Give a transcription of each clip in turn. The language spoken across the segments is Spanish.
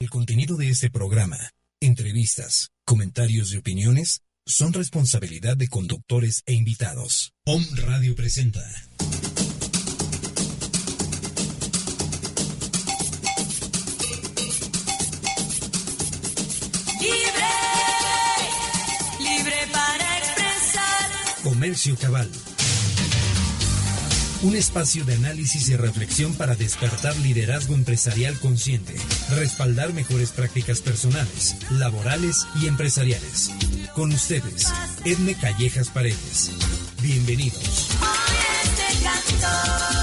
El contenido de este programa, entrevistas, comentarios y opiniones son responsabilidad de conductores e invitados. Om Radio presenta. Libre, libre para expresar. Comercio Cabal. Un espacio de análisis y reflexión para despertar liderazgo empresarial consciente, respaldar mejores prácticas personales, laborales y empresariales. Con ustedes, Edme Callejas Paredes. Bienvenidos. Este canto.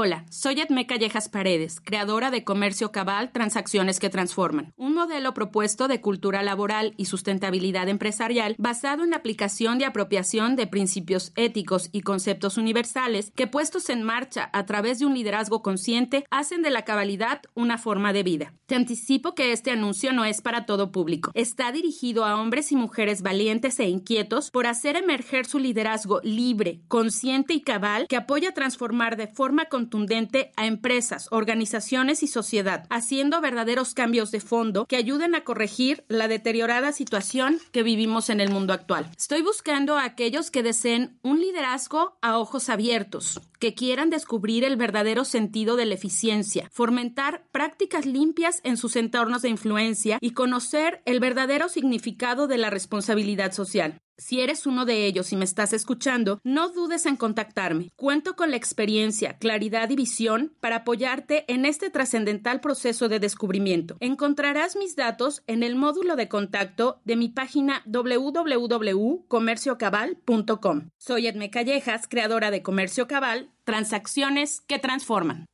Hola, soy Edme Callejas Paredes, creadora de Comercio Cabal Transacciones que Transforman, un modelo propuesto de cultura laboral y sustentabilidad empresarial basado en la aplicación y apropiación de principios éticos y conceptos universales que puestos en marcha a través de un liderazgo consciente hacen de la cabalidad una forma de vida. Te anticipo que este anuncio no es para todo público. Está dirigido a hombres y mujeres valientes e inquietos por hacer emerger su liderazgo libre, consciente y cabal que apoya transformar de forma contundente a empresas, organizaciones y sociedad, haciendo verdaderos cambios de fondo que ayuden a corregir la deteriorada situación que vivimos en el mundo actual. Estoy buscando a aquellos que deseen un liderazgo a ojos abiertos, que quieran descubrir el verdadero sentido de la eficiencia, fomentar prácticas limpias en sus entornos de influencia y conocer el verdadero significado de la responsabilidad social. Si eres uno de ellos y me estás escuchando, no dudes en contactarme. Cuento con la experiencia, claridad y visión para apoyarte en este trascendental proceso de descubrimiento. Encontrarás mis datos en el módulo de contacto de mi página www.comerciocabal.com. Soy Edme Callejas, creadora de Comercio Cabal, transacciones que transforman.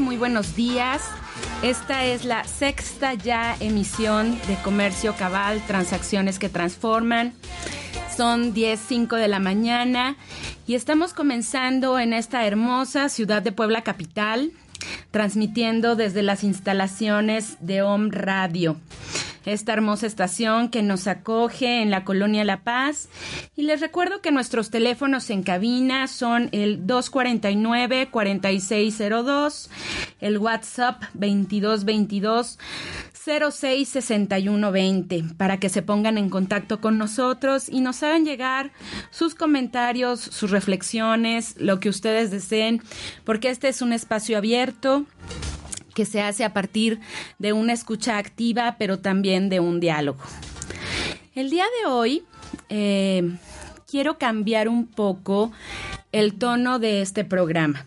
Muy buenos días. Esta es la sexta ya emisión de Comercio Cabal, Transacciones que Transforman. Son 10.05 de la mañana y estamos comenzando en esta hermosa ciudad de Puebla Capital, transmitiendo desde las instalaciones de OM Radio esta hermosa estación que nos acoge en la colonia La Paz. Y les recuerdo que nuestros teléfonos en cabina son el 249-4602, el WhatsApp 2222. 066120 para que se pongan en contacto con nosotros y nos hagan llegar sus comentarios, sus reflexiones, lo que ustedes deseen, porque este es un espacio abierto que se hace a partir de una escucha activa, pero también de un diálogo. El día de hoy eh, quiero cambiar un poco el tono de este programa.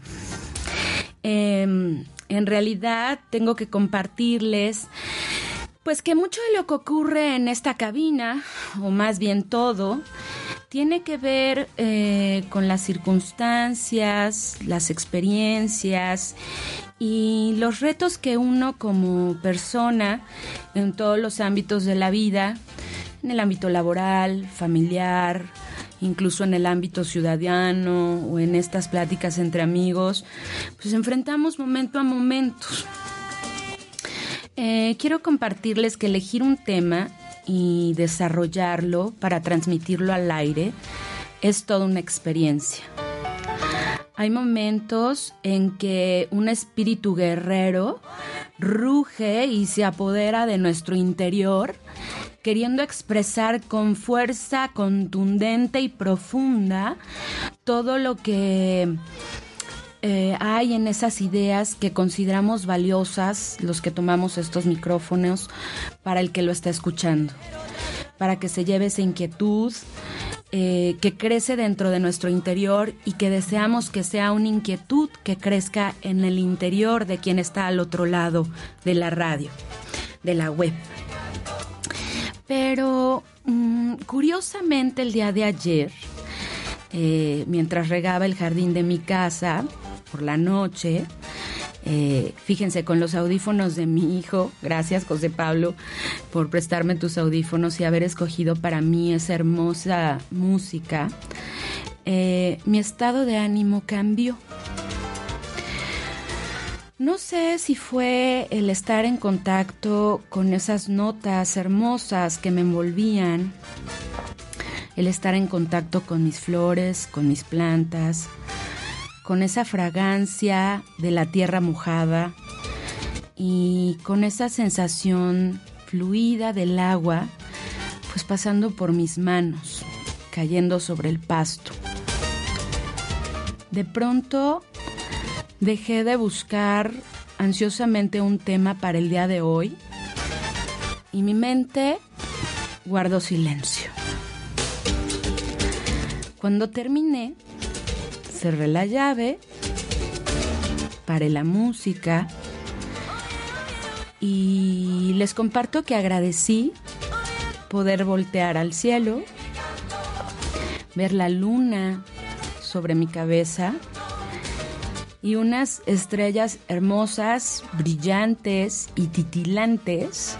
Eh, en realidad tengo que compartirles pues que mucho de lo que ocurre en esta cabina, o más bien todo, tiene que ver eh, con las circunstancias, las experiencias y los retos que uno como persona en todos los ámbitos de la vida, en el ámbito laboral, familiar, incluso en el ámbito ciudadano o en estas pláticas entre amigos, pues enfrentamos momento a momento. Eh, quiero compartirles que elegir un tema y desarrollarlo para transmitirlo al aire es toda una experiencia. Hay momentos en que un espíritu guerrero ruge y se apodera de nuestro interior, queriendo expresar con fuerza contundente y profunda todo lo que eh, hay en esas ideas que consideramos valiosas los que tomamos estos micrófonos para el que lo está escuchando, para que se lleve esa inquietud, eh, que crece dentro de nuestro interior y que deseamos que sea una inquietud que crezca en el interior de quien está al otro lado de la radio, de la web. Pero mm, curiosamente el día de ayer, eh, mientras regaba el jardín de mi casa por la noche, eh, fíjense, con los audífonos de mi hijo, gracias José Pablo por prestarme tus audífonos y haber escogido para mí esa hermosa música, eh, mi estado de ánimo cambió. No sé si fue el estar en contacto con esas notas hermosas que me envolvían, el estar en contacto con mis flores, con mis plantas, con esa fragancia de la tierra mojada y con esa sensación fluida del agua, pues pasando por mis manos, cayendo sobre el pasto. De pronto Dejé de buscar ansiosamente un tema para el día de hoy y mi mente guardó silencio. Cuando terminé, cerré la llave, paré la música y les comparto que agradecí poder voltear al cielo, ver la luna sobre mi cabeza y unas estrellas hermosas, brillantes y titilantes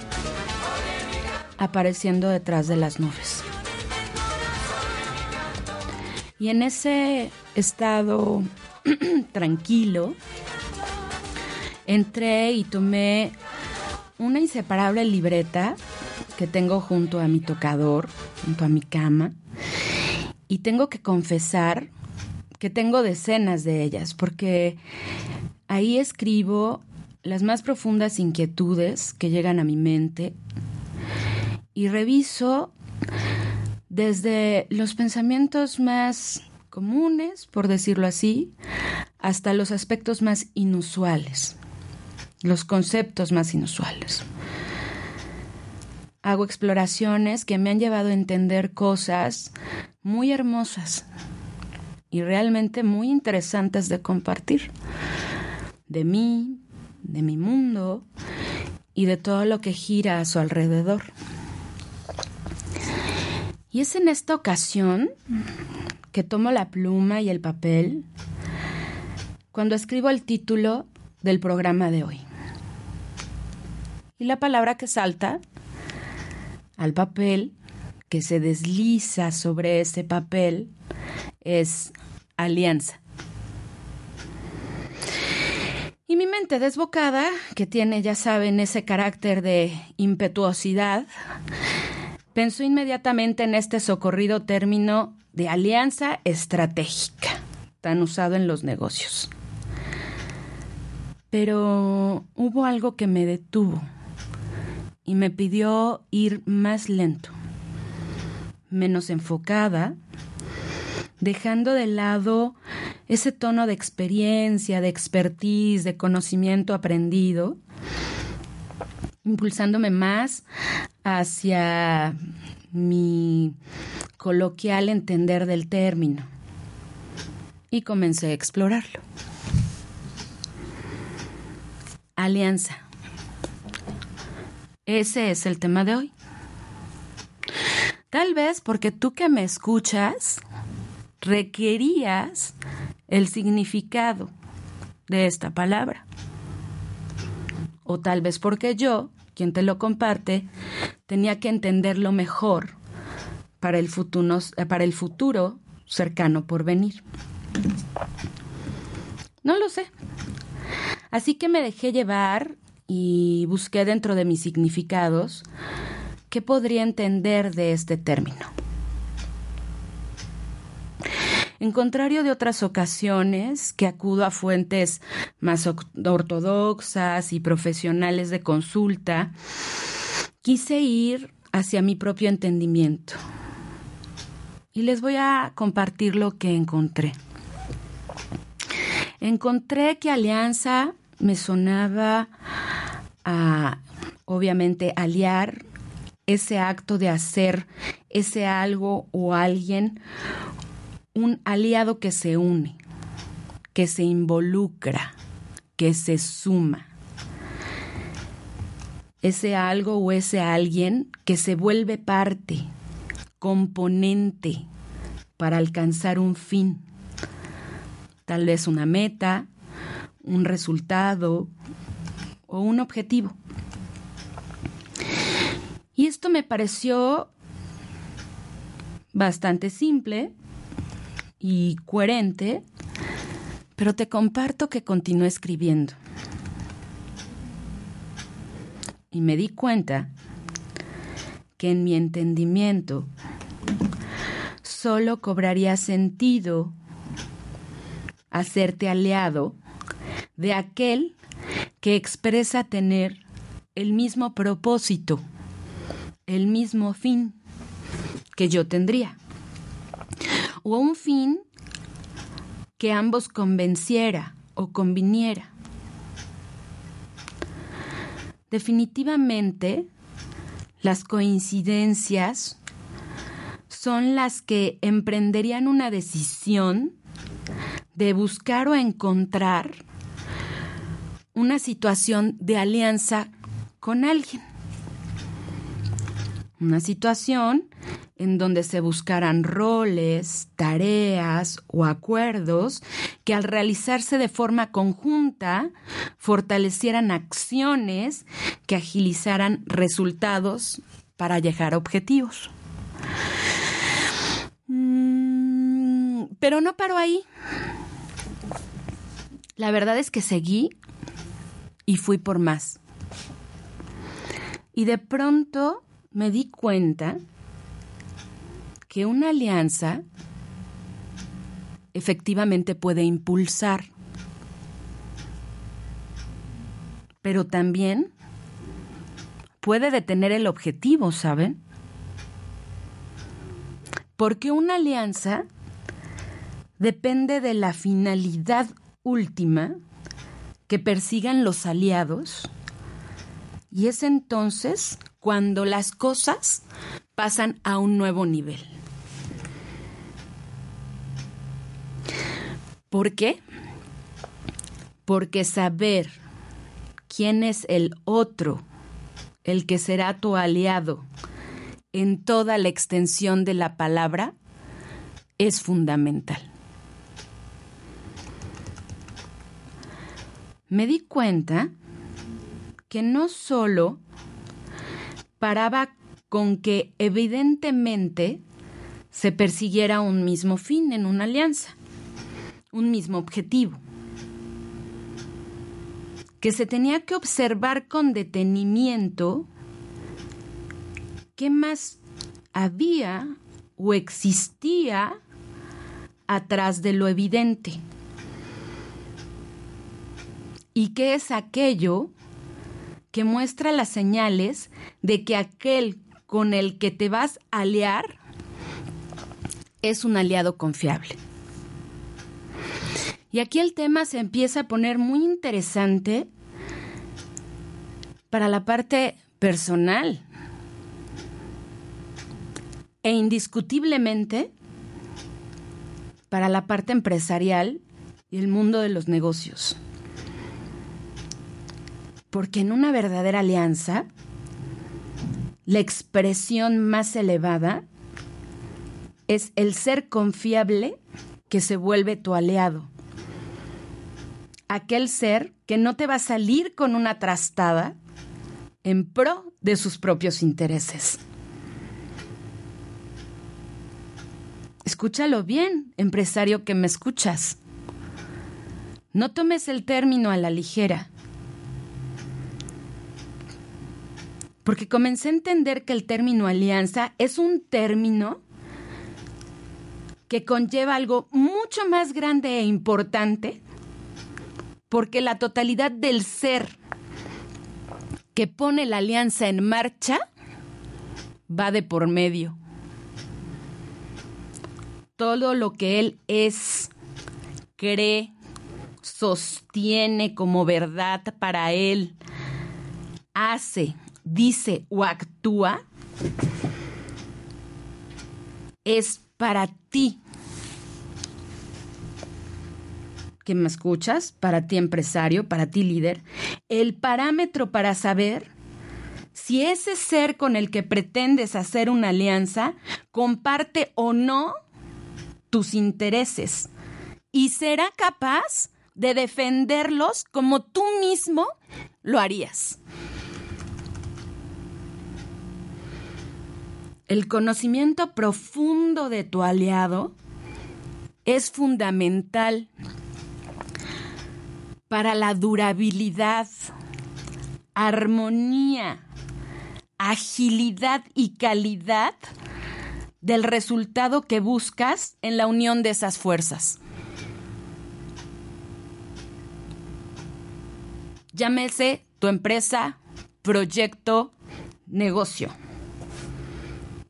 apareciendo detrás de las nubes. Y en ese estado tranquilo, entré y tomé una inseparable libreta que tengo junto a mi tocador, junto a mi cama, y tengo que confesar que tengo decenas de ellas, porque ahí escribo las más profundas inquietudes que llegan a mi mente y reviso desde los pensamientos más comunes, por decirlo así, hasta los aspectos más inusuales, los conceptos más inusuales. Hago exploraciones que me han llevado a entender cosas muy hermosas y realmente muy interesantes de compartir. De mí, de mi mundo y de todo lo que gira a su alrededor. Y es en esta ocasión que tomo la pluma y el papel cuando escribo el título del programa de hoy. Y la palabra que salta al papel, que se desliza sobre ese papel, es alianza. Y mi mente desbocada, que tiene, ya saben, ese carácter de impetuosidad, pensó inmediatamente en este socorrido término de alianza estratégica, tan usado en los negocios. Pero hubo algo que me detuvo y me pidió ir más lento, menos enfocada, dejando de lado ese tono de experiencia, de expertise, de conocimiento aprendido, impulsándome más hacia mi coloquial entender del término. Y comencé a explorarlo. Alianza. Ese es el tema de hoy. Tal vez porque tú que me escuchas requerías el significado de esta palabra. O tal vez porque yo, quien te lo comparte, tenía que entenderlo mejor para el futuro, para el futuro cercano por venir. No lo sé. Así que me dejé llevar y busqué dentro de mis significados qué podría entender de este término. En contrario de otras ocasiones que acudo a fuentes más ortodoxas y profesionales de consulta, quise ir hacia mi propio entendimiento. Y les voy a compartir lo que encontré. Encontré que alianza me sonaba a, obviamente, aliar ese acto de hacer ese algo o alguien un aliado que se une, que se involucra, que se suma. Ese algo o ese alguien que se vuelve parte, componente para alcanzar un fin. Tal vez una meta, un resultado o un objetivo. Y esto me pareció bastante simple y coherente, pero te comparto que continué escribiendo. Y me di cuenta que en mi entendimiento solo cobraría sentido hacerte aliado de aquel que expresa tener el mismo propósito, el mismo fin que yo tendría o un fin que ambos convenciera o conviniera. Definitivamente, las coincidencias son las que emprenderían una decisión de buscar o encontrar una situación de alianza con alguien. Una situación en donde se buscaran roles, tareas o acuerdos que al realizarse de forma conjunta fortalecieran acciones que agilizaran resultados para llegar a objetivos. Mm, pero no paró ahí. La verdad es que seguí y fui por más. Y de pronto me di cuenta que una alianza efectivamente puede impulsar, pero también puede detener el objetivo, ¿saben? Porque una alianza depende de la finalidad última que persigan los aliados y es entonces cuando las cosas pasan a un nuevo nivel. ¿Por qué? Porque saber quién es el otro, el que será tu aliado en toda la extensión de la palabra, es fundamental. Me di cuenta que no solo paraba con que evidentemente se persiguiera un mismo fin en una alianza un mismo objetivo, que se tenía que observar con detenimiento qué más había o existía atrás de lo evidente. ¿Y qué es aquello que muestra las señales de que aquel con el que te vas a aliar es un aliado confiable? Y aquí el tema se empieza a poner muy interesante para la parte personal. E indiscutiblemente para la parte empresarial y el mundo de los negocios. Porque en una verdadera alianza, la expresión más elevada es el ser confiable que se vuelve tu aliado aquel ser que no te va a salir con una trastada en pro de sus propios intereses. Escúchalo bien, empresario que me escuchas. No tomes el término a la ligera. Porque comencé a entender que el término alianza es un término que conlleva algo mucho más grande e importante porque la totalidad del ser que pone la alianza en marcha va de por medio. Todo lo que él es, cree, sostiene como verdad para él, hace, dice o actúa, Es para ti. Que me escuchas, para ti empresario, para ti líder, el parámetro para saber si ese ser con el que pretendes hacer una alianza comparte o no tus intereses y será capaz de defenderlos como tú mismo lo harías. El conocimiento profundo de tu aliado es fundamental para la durabilidad, armonía, agilidad y calidad del resultado que buscas en la unión de esas fuerzas. Llámese tu empresa, proyecto, negocio.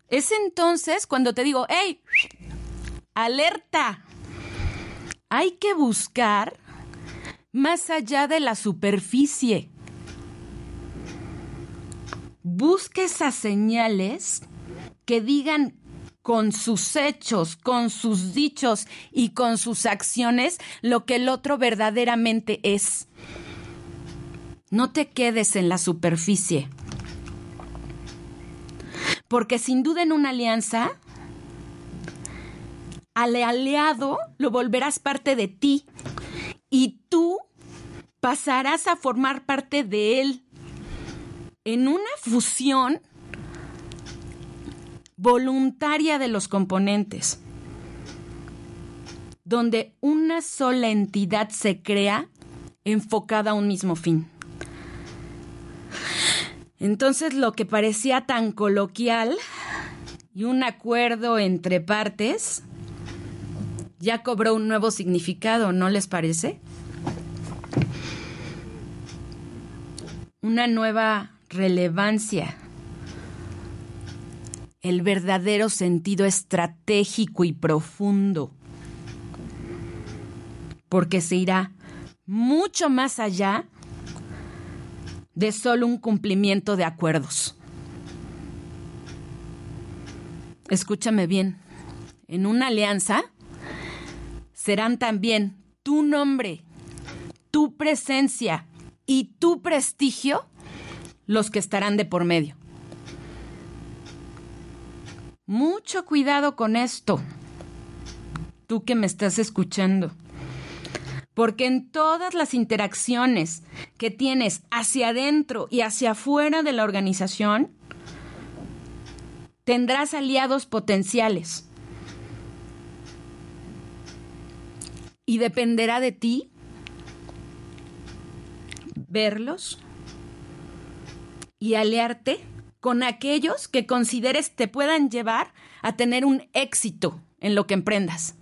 Es entonces cuando te digo, hey, alerta, hay que buscar más allá de la superficie. Busca esas señales que digan con sus hechos, con sus dichos y con sus acciones lo que el otro verdaderamente es. No te quedes en la superficie. Porque sin duda en una alianza, al aliado lo volverás parte de ti y tú pasarás a formar parte de él en una fusión voluntaria de los componentes, donde una sola entidad se crea enfocada a un mismo fin. Entonces lo que parecía tan coloquial y un acuerdo entre partes ya cobró un nuevo significado, ¿no les parece? Una nueva relevancia el verdadero sentido estratégico y profundo, porque se irá mucho más allá de solo un cumplimiento de acuerdos. Escúchame bien, en una alianza serán también tu nombre, tu presencia y tu prestigio los que estarán de por medio. Mucho cuidado con esto, tú que me estás escuchando. Porque en todas las interacciones que tienes hacia adentro y hacia afuera de la organización, tendrás aliados potenciales. Y dependerá de ti verlos y aliarte con aquellos que consideres te puedan llevar a tener un éxito en lo que emprendas.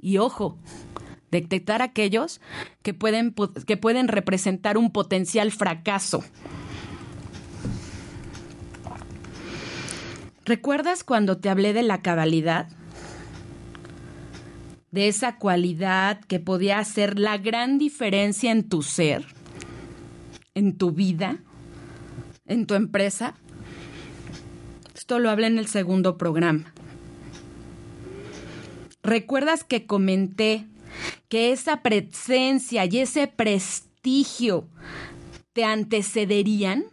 Y ojo, detectar aquellos que pueden, que pueden representar un potencial fracaso. ¿Recuerdas cuando te hablé de la cabalidad? De esa cualidad que podía hacer la gran diferencia en tu ser, en tu vida en tu empresa? Esto lo hablé en el segundo programa. ¿Recuerdas que comenté que esa presencia y ese prestigio te antecederían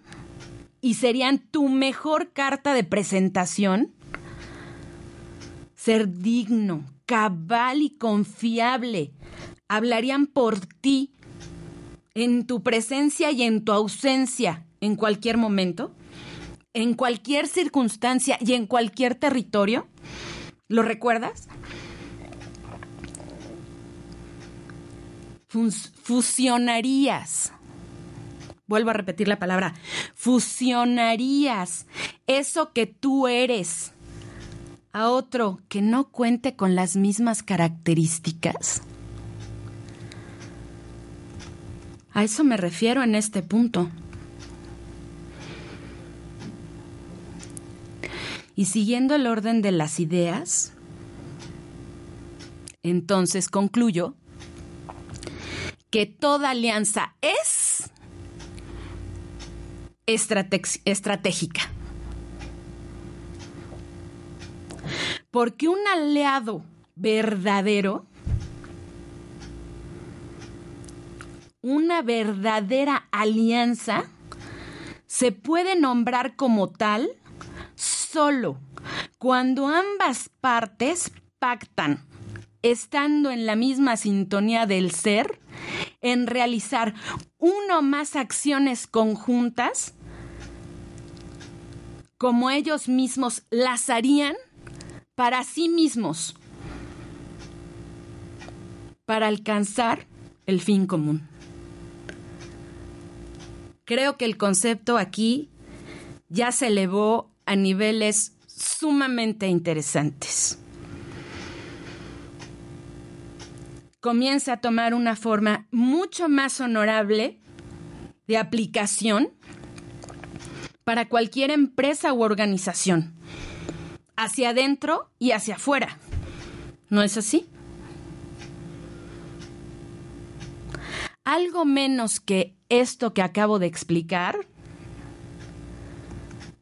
y serían tu mejor carta de presentación? Ser digno, cabal y confiable hablarían por ti en tu presencia y en tu ausencia en cualquier momento, en cualquier circunstancia y en cualquier territorio? ¿Lo recuerdas? fusionarías. Vuelvo a repetir la palabra. Fusionarías eso que tú eres a otro que no cuente con las mismas características. A eso me refiero en este punto. Y siguiendo el orden de las ideas, entonces concluyo que toda alianza es estratégica. Porque un aliado verdadero, una verdadera alianza, se puede nombrar como tal solo cuando ambas partes pactan, estando en la misma sintonía del ser, en realizar uno o más acciones conjuntas, como ellos mismos las harían para sí mismos, para alcanzar el fin común. Creo que el concepto aquí ya se elevó a niveles sumamente interesantes. Comienza a tomar una forma mucho más honorable de aplicación para cualquier empresa u organización, hacia adentro y hacia afuera. ¿No es así? Algo menos que esto que acabo de explicar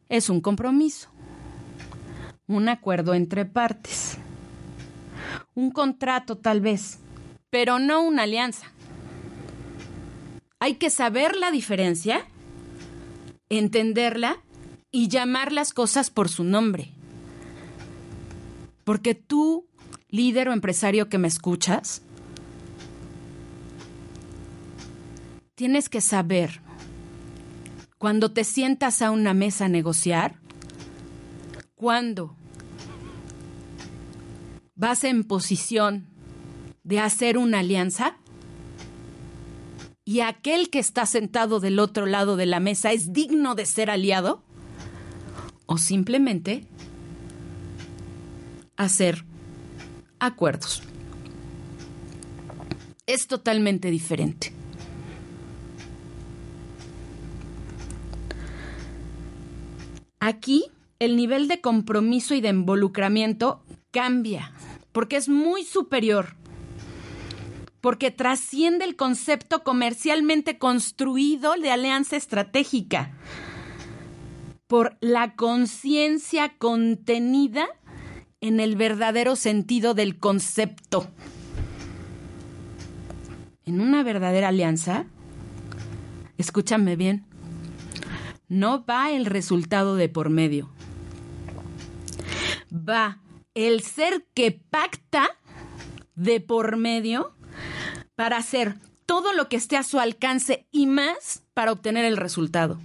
es un compromiso, un acuerdo entre partes, un contrato tal vez, pero no una alianza. Hay que saber la diferencia, entenderla y llamar las cosas por su nombre. Porque tú, líder o empresario que me escuchas, tienes que saber cuando te sientas a una mesa a negociar, cuando vas en posición de hacer una alianza y aquel que está sentado del otro lado de la mesa es digno de ser aliado, o simplemente hacer acuerdos. Es totalmente diferente. Aquí el nivel de compromiso y de involucramiento cambia, porque es muy superior, porque trasciende el concepto comercialmente construido de alianza estratégica, por la conciencia contenida en el verdadero sentido del concepto. En una verdadera alianza, escúchame bien, no va el resultado de por medio. Va el ser que pacta de por medio para hacer todo lo que esté a su alcance y más para obtener el resultado.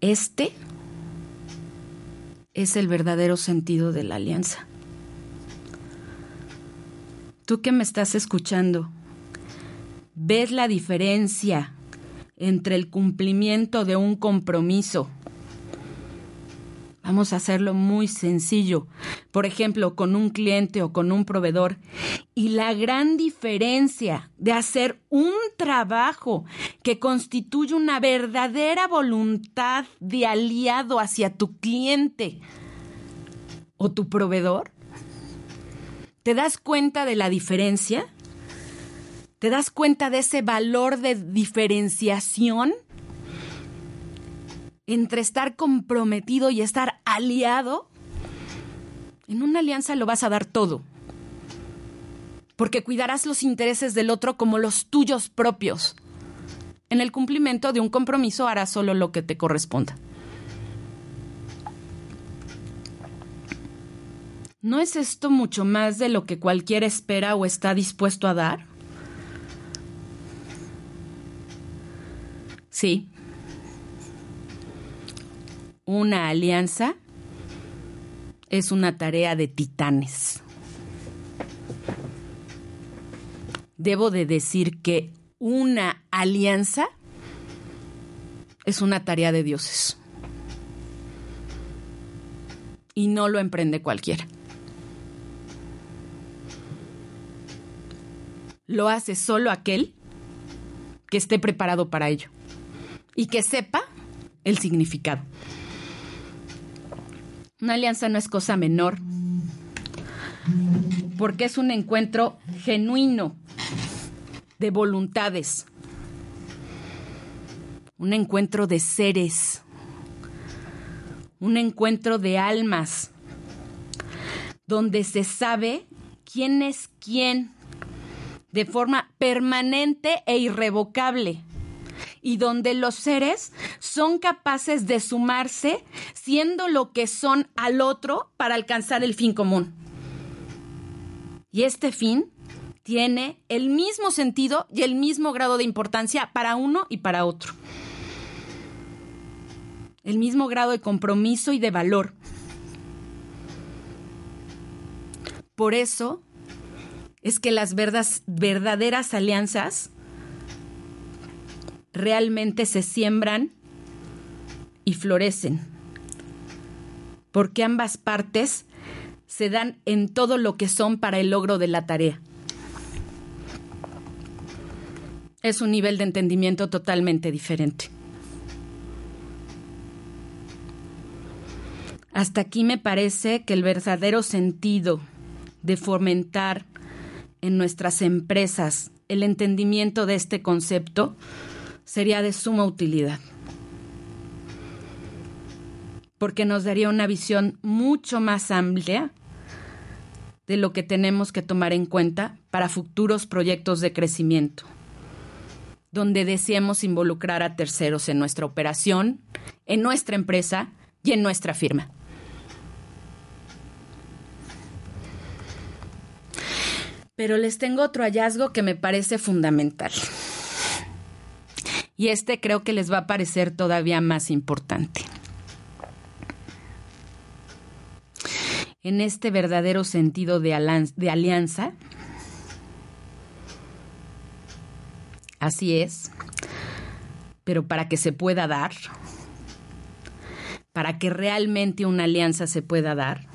Este es el verdadero sentido de la alianza. Tú que me estás escuchando, ¿ves la diferencia entre el cumplimiento de un compromiso. Vamos a hacerlo muy sencillo, por ejemplo, con un cliente o con un proveedor. Y la gran diferencia de hacer un trabajo que constituye una verdadera voluntad de aliado hacia tu cliente o tu proveedor. ¿Te das cuenta de la diferencia? ¿Te das cuenta de ese valor de diferenciación entre estar comprometido y estar aliado? En una alianza lo vas a dar todo, porque cuidarás los intereses del otro como los tuyos propios. En el cumplimiento de un compromiso harás solo lo que te corresponda. ¿No es esto mucho más de lo que cualquiera espera o está dispuesto a dar? Sí. Una alianza es una tarea de titanes. Debo de decir que una alianza es una tarea de dioses. Y no lo emprende cualquiera. Lo hace solo aquel que esté preparado para ello y que sepa el significado. Una alianza no es cosa menor, porque es un encuentro genuino de voluntades, un encuentro de seres, un encuentro de almas donde se sabe quién es quién de forma permanente e irrevocable y donde los seres son capaces de sumarse siendo lo que son al otro para alcanzar el fin común. Y este fin tiene el mismo sentido y el mismo grado de importancia para uno y para otro. El mismo grado de compromiso y de valor. Por eso es que las verdaderas alianzas realmente se siembran y florecen, porque ambas partes se dan en todo lo que son para el logro de la tarea. Es un nivel de entendimiento totalmente diferente. Hasta aquí me parece que el verdadero sentido de fomentar en nuestras empresas el entendimiento de este concepto sería de suma utilidad. Porque nos daría una visión mucho más amplia de lo que tenemos que tomar en cuenta para futuros proyectos de crecimiento, donde deseemos involucrar a terceros en nuestra operación, en nuestra empresa y en nuestra firma. Pero les tengo otro hallazgo que me parece fundamental. Y este creo que les va a parecer todavía más importante. En este verdadero sentido de, alianza, así es, pero para que se pueda dar, para que realmente una alianza se pueda dar,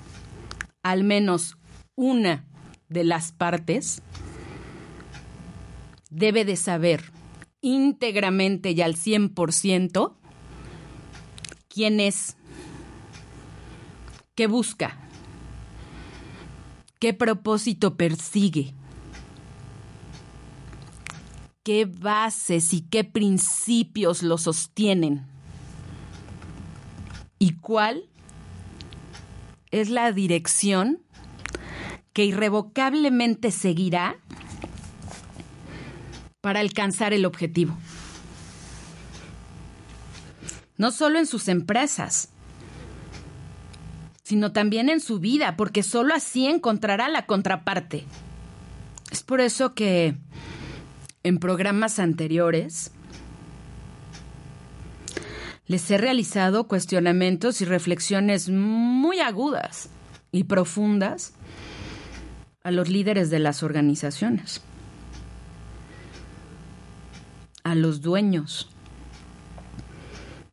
al menos una de las partes debe de saber íntegramente y al 100% quién es, qué busca, qué propósito persigue, qué bases y qué principios lo sostienen y cuál es la dirección que irrevocablemente seguirá para alcanzar el objetivo. No solo en sus empresas, sino también en su vida, porque solo así encontrará la contraparte. Es por eso que en programas anteriores les he realizado cuestionamientos y reflexiones muy agudas y profundas a los líderes de las organizaciones a los dueños,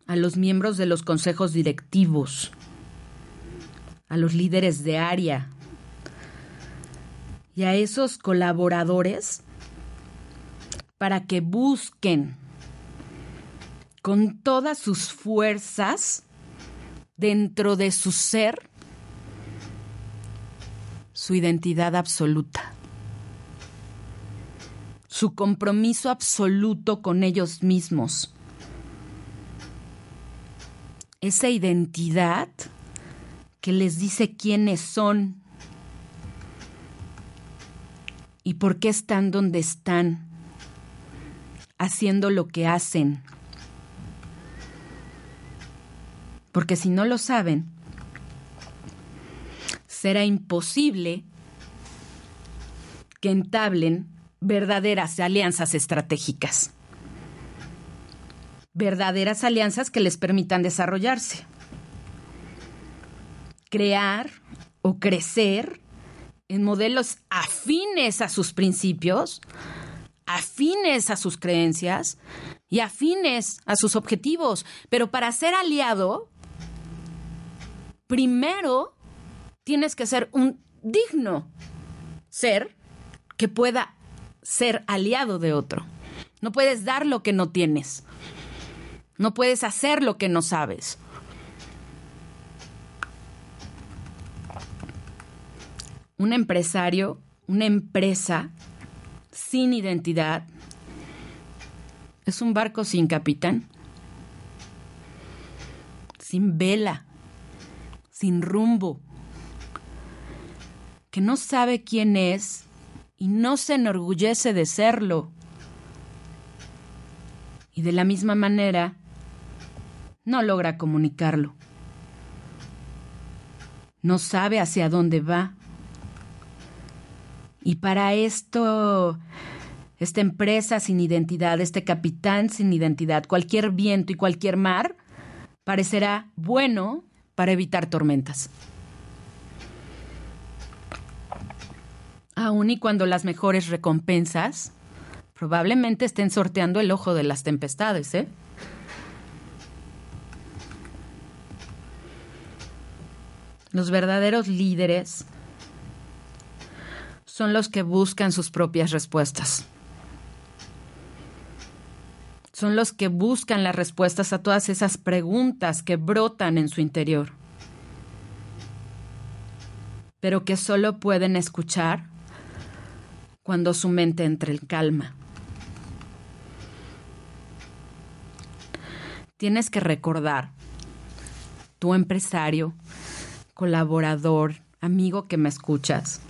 a los miembros de los consejos directivos, a los líderes de área y a esos colaboradores para que busquen con todas sus fuerzas dentro de su ser su identidad absoluta su compromiso absoluto con ellos mismos. Esa identidad que les dice quiénes son y por qué están donde están, haciendo lo que hacen. Porque si no lo saben, será imposible que entablen verdaderas alianzas estratégicas. Verdaderas alianzas que les permitan desarrollarse. Crear o crecer en modelos afines a sus principios, afines a sus creencias y afines a sus objetivos. Pero para ser aliado, primero tienes que ser un digno ser que pueda ser aliado de otro. No puedes dar lo que no tienes. No puedes hacer lo que no sabes. Un empresario, una empresa sin identidad, es un barco sin capitán, sin vela, sin rumbo, que no sabe quién es y no se enorgullece de serlo. Y de la misma manera, no logra comunicarlo. No sabe hacia dónde va. Y para esto, esta empresa sin identidad, este capitán sin identidad, cualquier viento y cualquier mar, parecerá bueno para evitar tormentas. Aun y cuando las mejores recompensas probablemente estén sorteando el ojo de las tempestades, ¿eh? Los verdaderos líderes son los que buscan sus propias respuestas. Son los que buscan las respuestas a todas esas preguntas que brotan en su interior, pero que solo pueden escuchar cuando su mente entre en calma. Tienes que recordar, tu empresario, colaborador, amigo que me escuchas,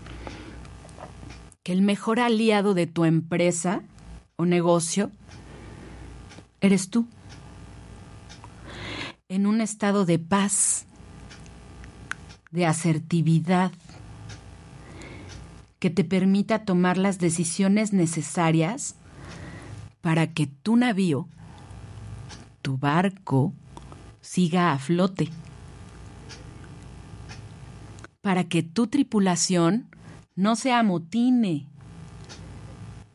que el mejor aliado de tu empresa o negocio eres tú. En un estado de paz, de asertividad, que te permita tomar las decisiones necesarias para que tu navío, tu barco, siga a flote. Para que tu tripulación no se amotine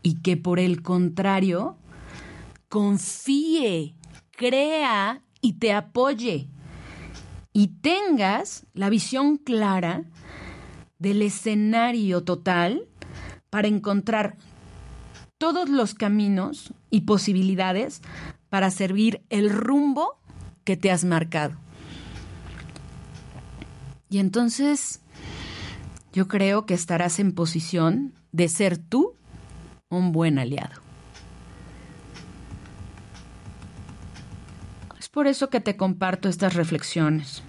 y que por el contrario confíe, crea y te apoye y tengas la visión clara del escenario total para encontrar todos los caminos y posibilidades para servir el rumbo que te has marcado. Y entonces yo creo que estarás en posición de ser tú un buen aliado. Es por eso que te comparto estas reflexiones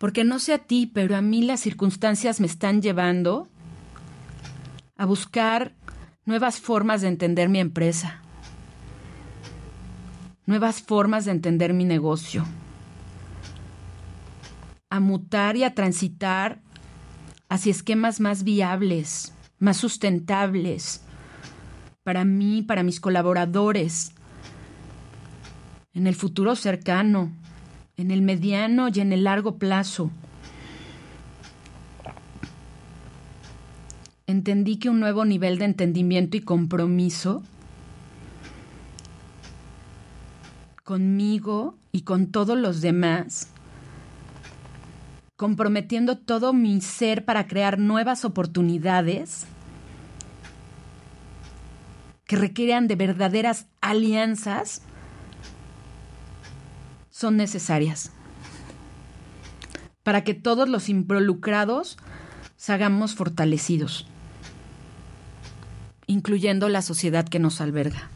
porque no sé a ti, pero a mí las circunstancias me están llevando a buscar nuevas formas de entender mi empresa, nuevas formas de entender mi negocio, a mutar y a transitar hacia esquemas más viables, más sustentables, para mí, para mis colaboradores, en el futuro cercano, en el mediano y en el largo plazo. Entendí que un nuevo nivel de entendimiento y compromiso conmigo y con todos los demás, comprometiendo todo mi ser para crear nuevas oportunidades que requieran de verdaderas alianzas, son necesarias para que todos los involucrados hagamos fortalecidos, incluyendo la sociedad que nos alberga.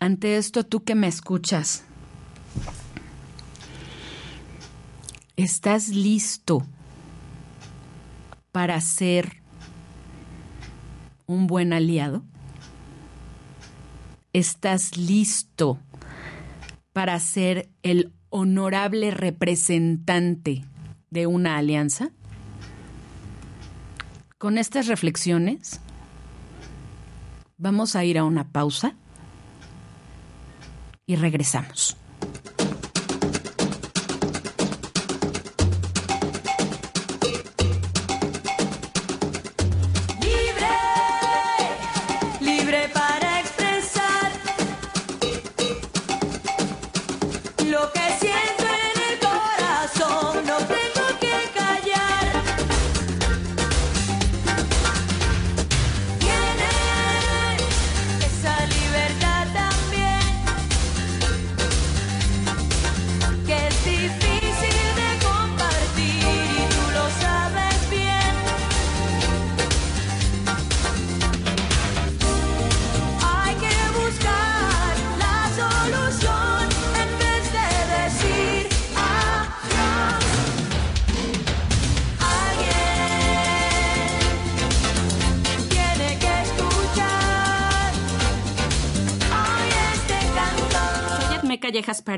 Ante esto, tú que me escuchas, ¿estás listo para ser un buen aliado? Estás listo para ser el honorable representante de una alianza? Con estas reflexiones, vamos a ir a una pausa y regresamos.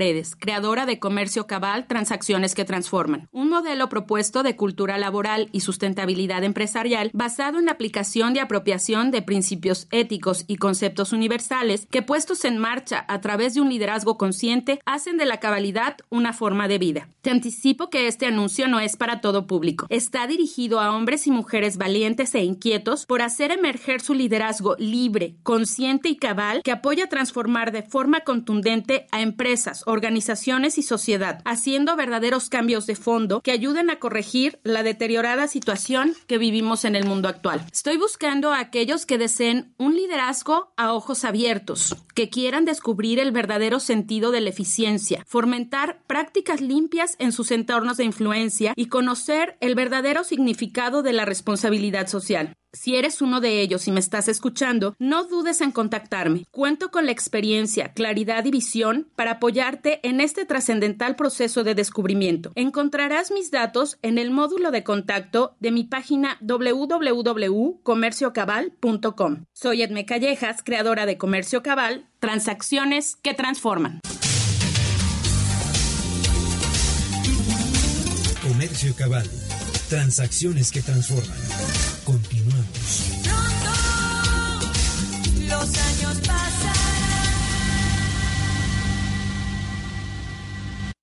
Paredes, creadora de Comercio Cabal, Transacciones que Transforman, modelo propuesto de cultura laboral y sustentabilidad empresarial basado en la aplicación de apropiación de principios éticos y conceptos universales que puestos en marcha a través de un liderazgo consciente hacen de la cabalidad una forma de vida. Te anticipo que este anuncio no es para todo público. Está dirigido a hombres y mujeres valientes e inquietos por hacer emerger su liderazgo libre, consciente y cabal que apoya transformar de forma contundente a empresas, organizaciones y sociedad, haciendo verdaderos cambios de fondo que ayuden a corregir la deteriorada situación que vivimos en el mundo actual. Estoy buscando a aquellos que deseen un liderazgo a ojos abiertos, que quieran descubrir el verdadero sentido de la eficiencia, fomentar prácticas limpias en sus entornos de influencia y conocer el verdadero significado de la responsabilidad social. Si eres uno de ellos y me estás escuchando, no dudes en contactarme. Cuento con la experiencia, claridad y visión para apoyarte en este trascendental proceso de descubrimiento. Encontrarás mis datos en el módulo de contacto de mi página www.comerciocabal.com. Soy Edme Callejas, creadora de Comercio Cabal, transacciones que transforman. Comercio Cabal. Transacciones que transforman. Continuamos. Pronto los años pasan.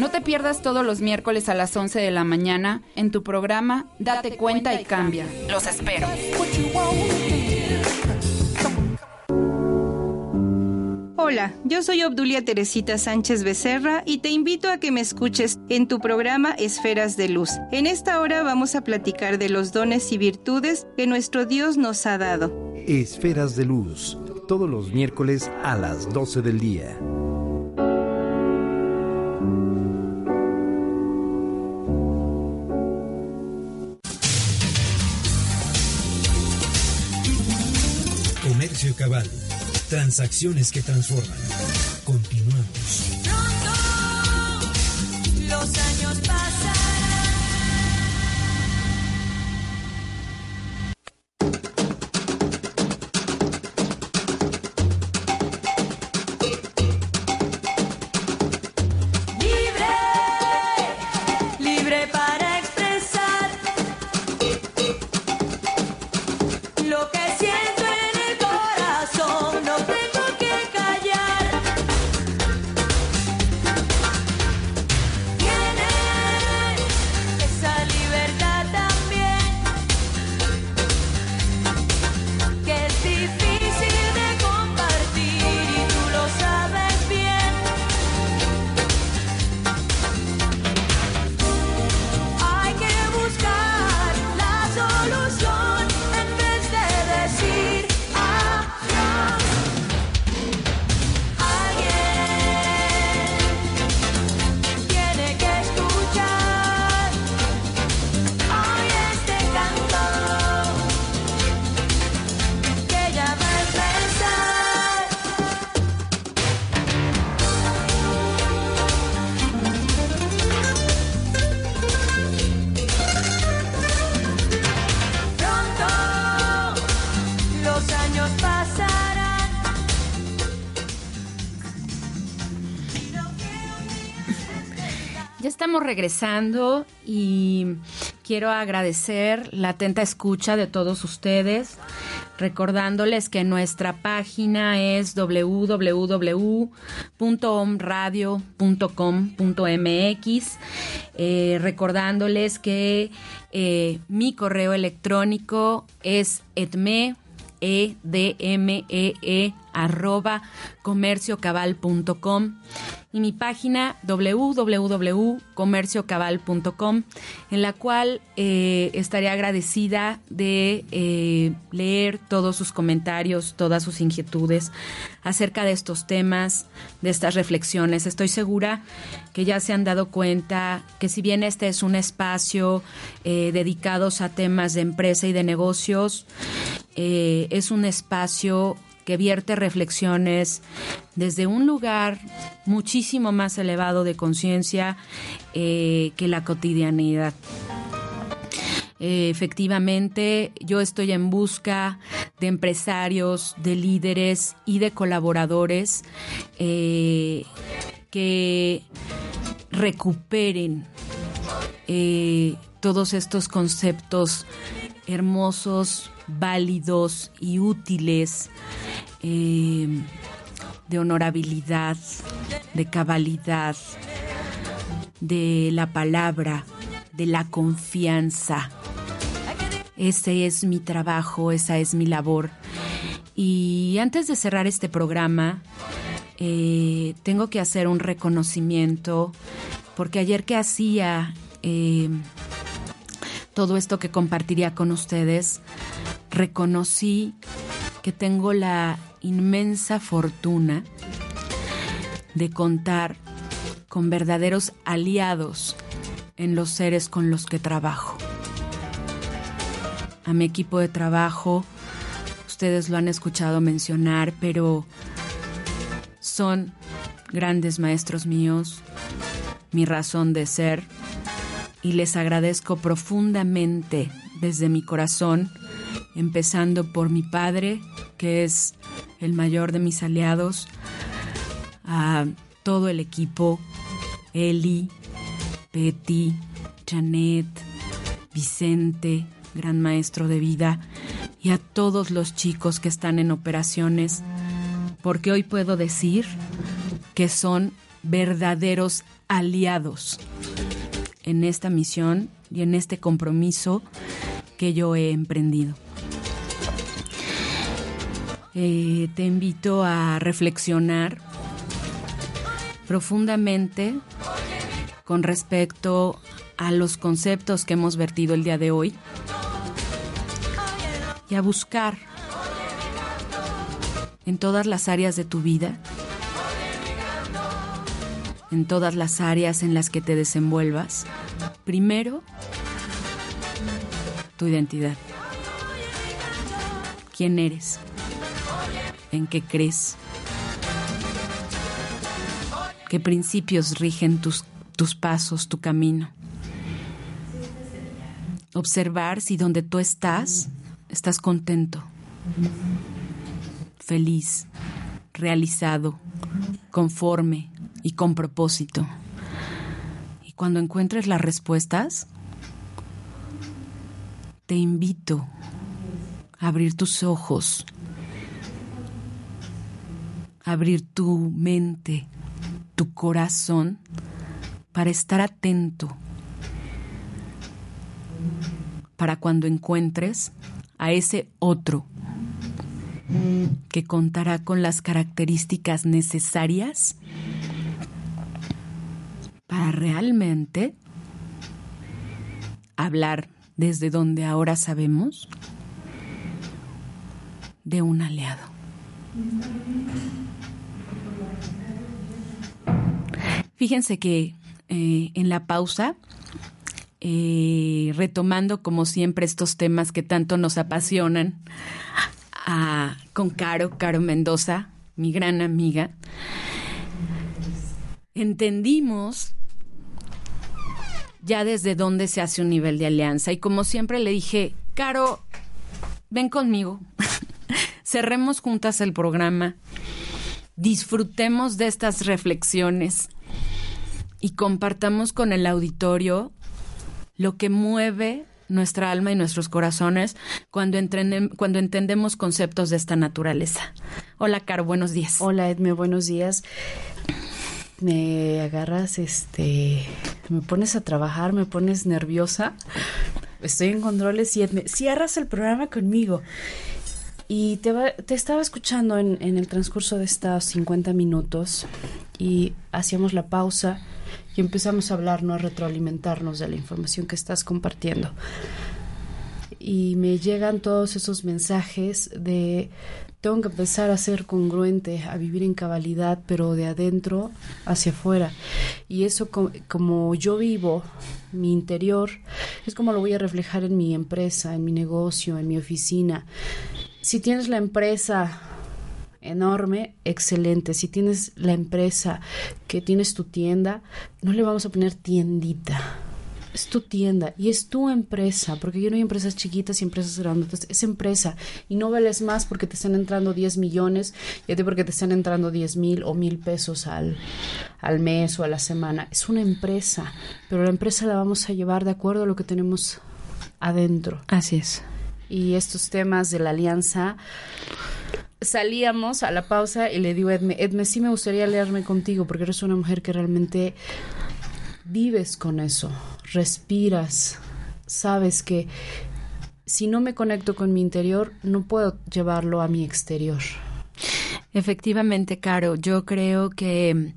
No te pierdas todos los miércoles a las 11 de la mañana en tu programa Date cuenta y cambia. Los espero. Hola, yo soy Obdulia Teresita Sánchez Becerra y te invito a que me escuches en tu programa Esferas de Luz. En esta hora vamos a platicar de los dones y virtudes que nuestro Dios nos ha dado. Esferas de Luz, todos los miércoles a las 12 del día. Transacciones que transforman. Continuamos. Pronto los años estamos regresando y quiero agradecer la atenta escucha de todos ustedes, recordándoles que nuestra página es www.omradio.com.mx, eh, recordándoles que eh, mi correo electrónico es etme e d m e e arroba comerciocabal.com y mi página www.comerciocabal.com en la cual eh, estaré agradecida de eh, leer todos sus comentarios, todas sus inquietudes acerca de estos temas, de estas reflexiones. Estoy segura que ya se han dado cuenta que si bien este es un espacio eh, dedicados a temas de empresa y de negocios, eh, es un espacio que vierte reflexiones desde un lugar muchísimo más elevado de conciencia eh, que la cotidianidad. Eh, efectivamente, yo estoy en busca de empresarios, de líderes y de colaboradores eh, que recuperen todos estos conceptos hermosos, válidos y útiles eh, de honorabilidad, de cabalidad, de la palabra, de la confianza. Ese es mi trabajo, esa es mi labor. Y antes de cerrar este programa, eh, tengo que hacer un reconocimiento, porque ayer que hacía eh, todo esto que compartiría con ustedes, reconocí que tengo la inmensa fortuna de contar con verdaderos aliados en los seres con los que trabajo. A mi equipo de trabajo, ustedes lo han escuchado mencionar, pero son grandes maestros míos, mi razón de ser, y les agradezco profundamente desde mi corazón, empezando por mi padre, que es el mayor de mis aliados, a todo el equipo, Eli, Betty, Janet, Vicente, gran maestro de vida, y a todos los chicos que están en operaciones, porque hoy puedo decir que son verdaderos aliados en esta misión y en este compromiso que yo he emprendido. Eh, te invito a reflexionar profundamente con respecto a los conceptos que hemos vertido el día de hoy y a buscar en todas las áreas de tu vida, en todas las áreas en las que te desenvuelvas, primero tu identidad. ¿Quién eres? ¿En qué crees? ¿Qué principios rigen tus, tus pasos, tu camino? Observar si donde tú estás, estás contento, feliz, realizado, conforme y con propósito. Y cuando encuentres las respuestas, te invito a abrir tus ojos, a abrir tu mente, tu corazón, para estar atento, para cuando encuentres a ese otro que contará con las características necesarias para realmente hablar desde donde ahora sabemos de un aliado. Fíjense que eh, en la pausa, eh, retomando como siempre estos temas que tanto nos apasionan, con Caro, Caro Mendoza, mi gran amiga, entendimos ya desde dónde se hace un nivel de alianza. Y como siempre le dije, Caro, ven conmigo, cerremos juntas el programa, disfrutemos de estas reflexiones y compartamos con el auditorio lo que mueve nuestra alma y nuestros corazones cuando, cuando entendemos conceptos de esta naturaleza. Hola, Caro, buenos días. Hola Edme, buenos días. Me agarras, este, me pones a trabajar, me pones nerviosa. Estoy en controles y Edme, cierras el programa conmigo. Y te, va- te estaba escuchando en, en el transcurso de estos 50 minutos y hacíamos la pausa y empezamos a hablar, ¿no? a retroalimentarnos de la información que estás compartiendo. Y me llegan todos esos mensajes de tengo que empezar a ser congruente, a vivir en cabalidad, pero de adentro hacia afuera. Y eso co- como yo vivo, mi interior, es como lo voy a reflejar en mi empresa, en mi negocio, en mi oficina. Si tienes la empresa enorme, excelente. Si tienes la empresa que tienes tu tienda, no le vamos a poner tiendita. Es tu tienda y es tu empresa, porque yo no hay empresas chiquitas y empresas grandes, es empresa y no vales más porque te están entrando 10 millones y a ti porque te están entrando 10 mil o mil pesos al, al mes o a la semana. Es una empresa, pero la empresa la vamos a llevar de acuerdo a lo que tenemos adentro Así es. y estos temas de la alianza. Salíamos a la pausa y le digo a Edme, Edme, sí me gustaría leerme contigo porque eres una mujer que realmente vives con eso, respiras, sabes que si no me conecto con mi interior, no puedo llevarlo a mi exterior. Efectivamente, Caro, yo creo que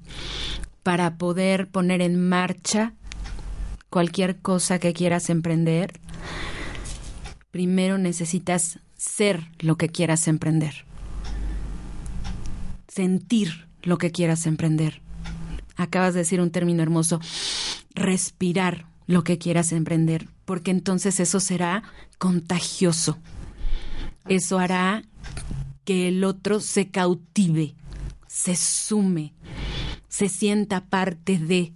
para poder poner en marcha cualquier cosa que quieras emprender, primero necesitas ser lo que quieras emprender. Sentir lo que quieras emprender. Acabas de decir un término hermoso, respirar lo que quieras emprender, porque entonces eso será contagioso. Eso hará que el otro se cautive, se sume, se sienta parte de,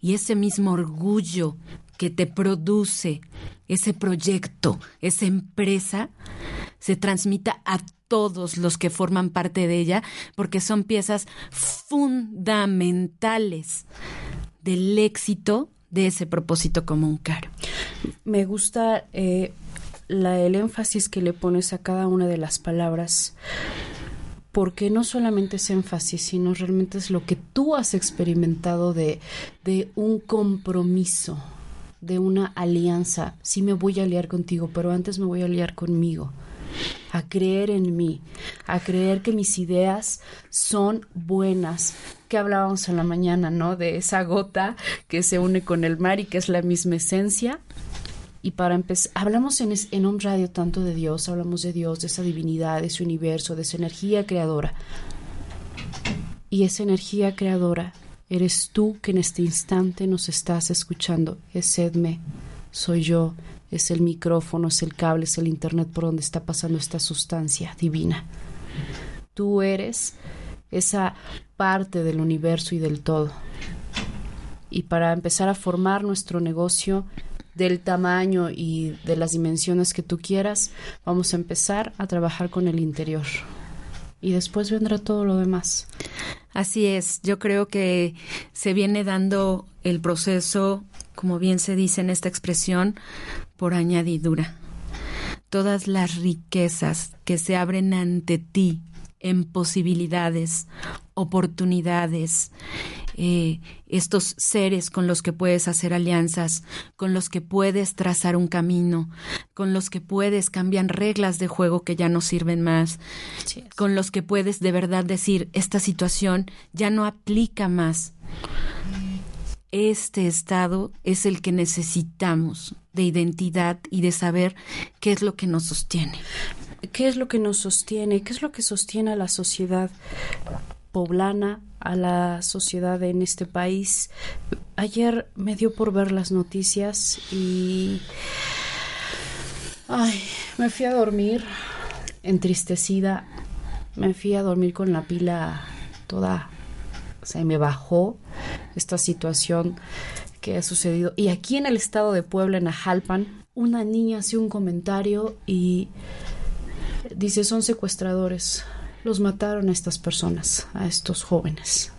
y ese mismo orgullo que te produce ese proyecto, esa empresa, se transmita a todos los que forman parte de ella, porque son piezas fundamentales del éxito de ese propósito común, Caro. Me gusta eh, la, el énfasis que le pones a cada una de las palabras, porque no solamente es énfasis, sino realmente es lo que tú has experimentado de, de un compromiso, de una alianza. Sí me voy a aliar contigo, pero antes me voy a aliar conmigo a creer en mí, a creer que mis ideas son buenas. Que hablábamos en la mañana, ¿no? De esa gota que se une con el mar y que es la misma esencia. Y para empezar, hablamos en, en Home Radio tanto de Dios, hablamos de Dios, de esa divinidad, de ese universo, de esa energía creadora. Y esa energía creadora eres tú que en este instante nos estás escuchando. Es Edme, soy yo, es el micrófono, es el cable, es el internet por donde está pasando esta sustancia divina. Tú eres esa parte del universo y del todo. Y para empezar a formar nuestro negocio del tamaño y de las dimensiones que tú quieras, vamos a empezar a trabajar con el interior. Y después vendrá todo lo demás. Así es, yo creo que se viene dando el proceso, como bien se dice en esta expresión, por añadidura. Todas las riquezas que se abren ante ti en posibilidades, oportunidades, eh, estos seres con los que puedes hacer alianzas, con los que puedes trazar un camino, con los que puedes cambiar reglas de juego que ya no sirven más, con los que puedes de verdad decir, esta situación ya no aplica más. Este estado es el que necesitamos de identidad y de saber qué es lo que nos sostiene. ¿Qué es lo que nos sostiene? ¿Qué es lo que sostiene a la sociedad poblana, a la sociedad en este país? Ayer me dio por ver las noticias y... Ay, me fui a dormir entristecida. Me fui a dormir con la pila toda... Se me bajó esta situación que ha sucedido. Y aquí en el estado de Puebla, en Ajalpan, una niña hace un comentario y dice, son secuestradores. Los mataron a estas personas, a estos jóvenes,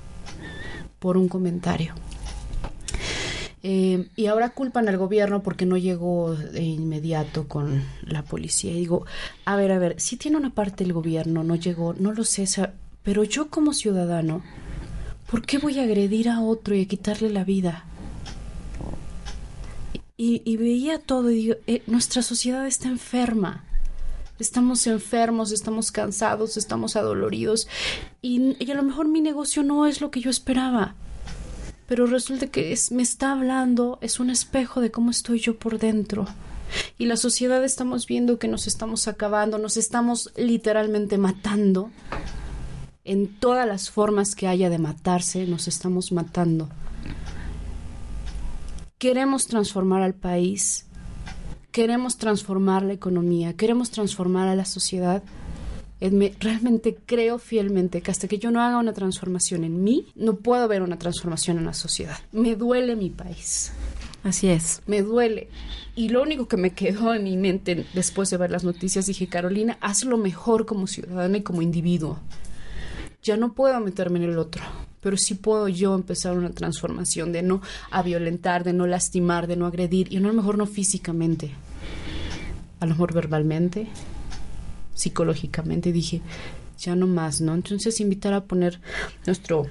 por un comentario. Eh, y ahora culpan al gobierno porque no llegó de inmediato con la policía. Y digo, a ver, a ver, si tiene una parte el gobierno, no llegó, no lo sé, pero yo como ciudadano, ¿por qué voy a agredir a otro y a quitarle la vida? Y, y veía todo y digo, eh, nuestra sociedad está enferma. Estamos enfermos, estamos cansados, estamos adoloridos y, y a lo mejor mi negocio no es lo que yo esperaba. Pero resulta que es, me está hablando, es un espejo de cómo estoy yo por dentro. Y la sociedad estamos viendo que nos estamos acabando, nos estamos literalmente matando. En todas las formas que haya de matarse, nos estamos matando. Queremos transformar al país, queremos transformar la economía, queremos transformar a la sociedad. Edme, realmente creo fielmente que hasta que yo no haga una transformación en mí, no puedo ver una transformación en la sociedad. Me duele mi país. Así es. Me duele. Y lo único que me quedó en mi mente después de ver las noticias, dije, Carolina, haz lo mejor como ciudadana y como individuo. Ya no puedo meterme en el otro, pero sí puedo yo empezar una transformación de no violentar, de no lastimar, de no agredir, y a lo mejor no físicamente, a lo mejor verbalmente, psicológicamente. Dije, ya no más, ¿no? Entonces invitar a poner nuestro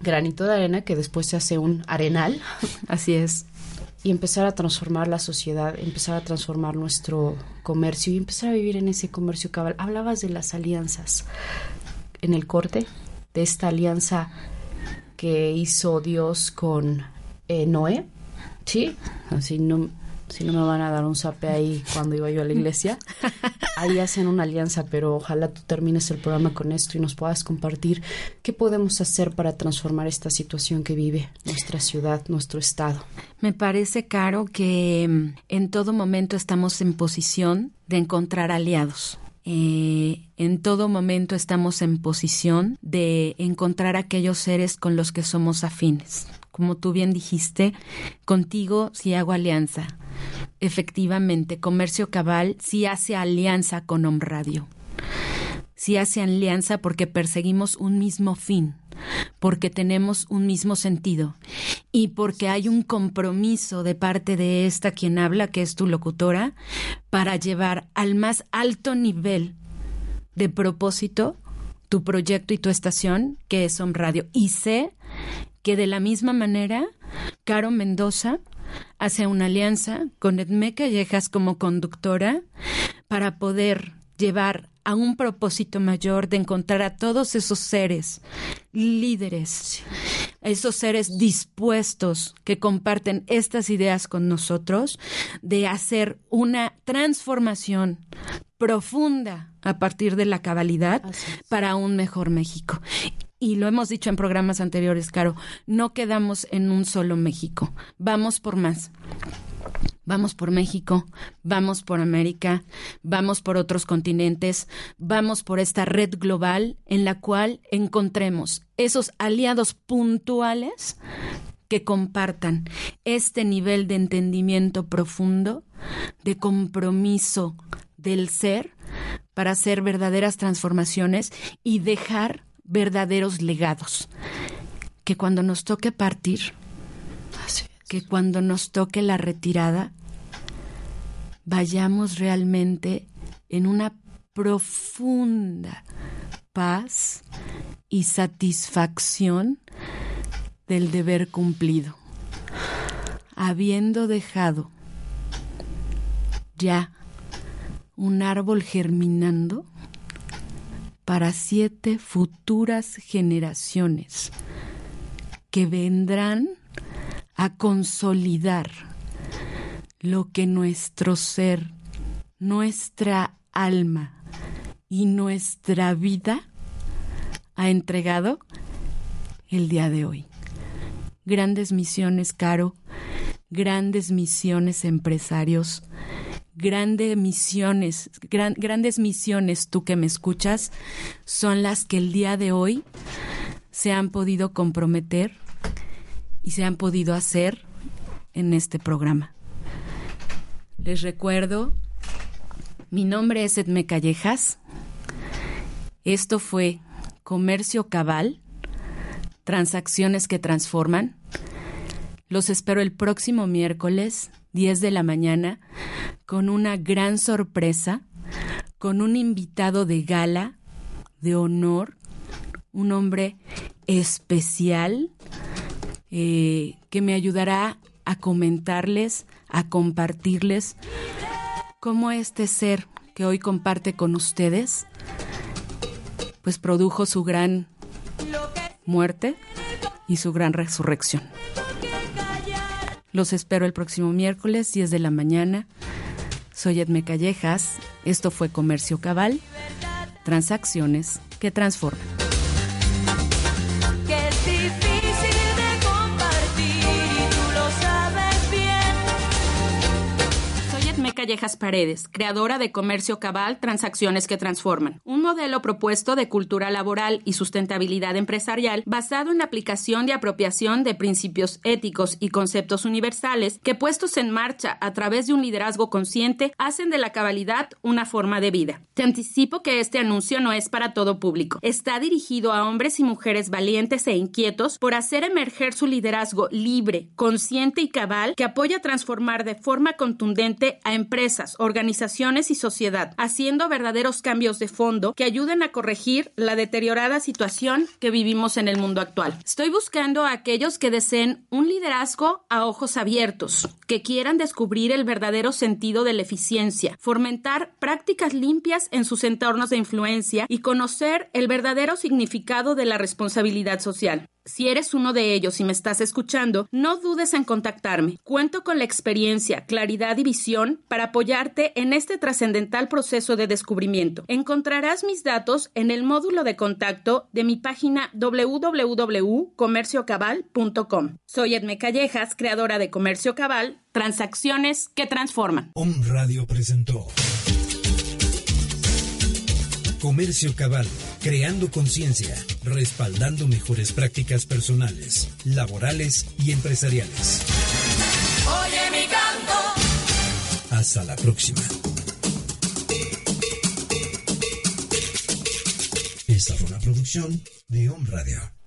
granito de arena que después se hace un arenal. Así es. Y empezar a transformar la sociedad, empezar a transformar nuestro comercio y empezar a vivir en ese comercio cabal. Hablabas de las alianzas en el corte, de esta alianza que hizo Dios con eh, Noé. Sí, así no, si no me van a dar un zape ahí cuando iba yo a la iglesia. Ahí hacen una alianza, pero ojalá tú termines el programa con esto y nos puedas compartir qué podemos hacer para transformar esta situación que vive nuestra ciudad, nuestro estado. Me parece, Caro, que mm, en todo momento estamos en posición de encontrar aliados. Eh, en todo momento estamos en posición de encontrar aquellos seres con los que somos afines. Como tú bien dijiste, contigo sí hago alianza. Efectivamente, Comercio Cabal sí hace alianza con Om Radio. Sí hace alianza porque perseguimos un mismo fin, porque tenemos un mismo sentido y porque hay un compromiso de parte de esta quien habla, que es tu locutora, para llevar al más alto nivel de propósito tu proyecto y tu estación, que es Om Radio. Y sé que de la misma manera, Caro Mendoza hace una alianza con Edme Callejas como conductora para poder llevar a un propósito mayor de encontrar a todos esos seres líderes, esos seres dispuestos que comparten estas ideas con nosotros, de hacer una transformación profunda a partir de la cabalidad para un mejor México. Y lo hemos dicho en programas anteriores, Caro, no quedamos en un solo México, vamos por más. Vamos por México, vamos por América, vamos por otros continentes, vamos por esta red global en la cual encontremos esos aliados puntuales que compartan este nivel de entendimiento profundo, de compromiso del ser para hacer verdaderas transformaciones y dejar verdaderos legados. Que cuando nos toque partir, que cuando nos toque la retirada, vayamos realmente en una profunda paz y satisfacción del deber cumplido, habiendo dejado ya un árbol germinando para siete futuras generaciones que vendrán a consolidar lo que nuestro ser, nuestra alma y nuestra vida ha entregado el día de hoy. Grandes misiones, Caro, grandes misiones, empresarios, grandes misiones, grandes misiones, tú que me escuchas, son las que el día de hoy se han podido comprometer y se han podido hacer en este programa. Les recuerdo, mi nombre es Edme Callejas. Esto fue Comercio Cabal, transacciones que transforman. Los espero el próximo miércoles 10 de la mañana, con una gran sorpresa, con un invitado de gala, de honor, un hombre especial eh, que me ayudará a comentarles, a compartirles cómo este ser que hoy comparte con ustedes, pues produjo su gran muerte y su gran resurrección. Los espero el próximo miércoles, 10 de la mañana. Soy Edme Callejas. Esto fue Comercio Cabal. Transacciones que transforman. Callejas Paredes, creadora de Comercio Cabal, Transacciones que Transforman, un modelo propuesto de cultura laboral y sustentabilidad empresarial basado en la aplicación de apropiación de principios éticos y conceptos universales que puestos en marcha a través de un liderazgo consciente hacen de la cabalidad una forma de vida. Te anticipo que este anuncio no es para todo público. Está dirigido a hombres y mujeres valientes e inquietos por hacer emerger su liderazgo libre, consciente y cabal que apoya a transformar de forma contundente a empresas, organizaciones y sociedad, haciendo verdaderos cambios de fondo que ayuden a corregir la deteriorada situación que vivimos en el mundo actual. Estoy buscando a aquellos que deseen un liderazgo a ojos abiertos, que quieran descubrir el verdadero sentido de la eficiencia, fomentar prácticas limpias en sus entornos de influencia y conocer el verdadero significado de la responsabilidad social. Si eres uno de ellos y me estás escuchando, no dudes en contactarme. Cuento con la experiencia, claridad y visión para apoyarte en este trascendental proceso de descubrimiento. Encontrarás mis datos en el módulo de contacto de mi página www.comerciocabal.com. Soy Edme Callejas, creadora de Comercio Cabal, transacciones que transforman. Om Radio presentó Comercio Cabal, creando conciencia, respaldando mejores prácticas personales, laborales y empresariales. Oye mi canto. Hasta la próxima. Esta fue una producción de Om Radio.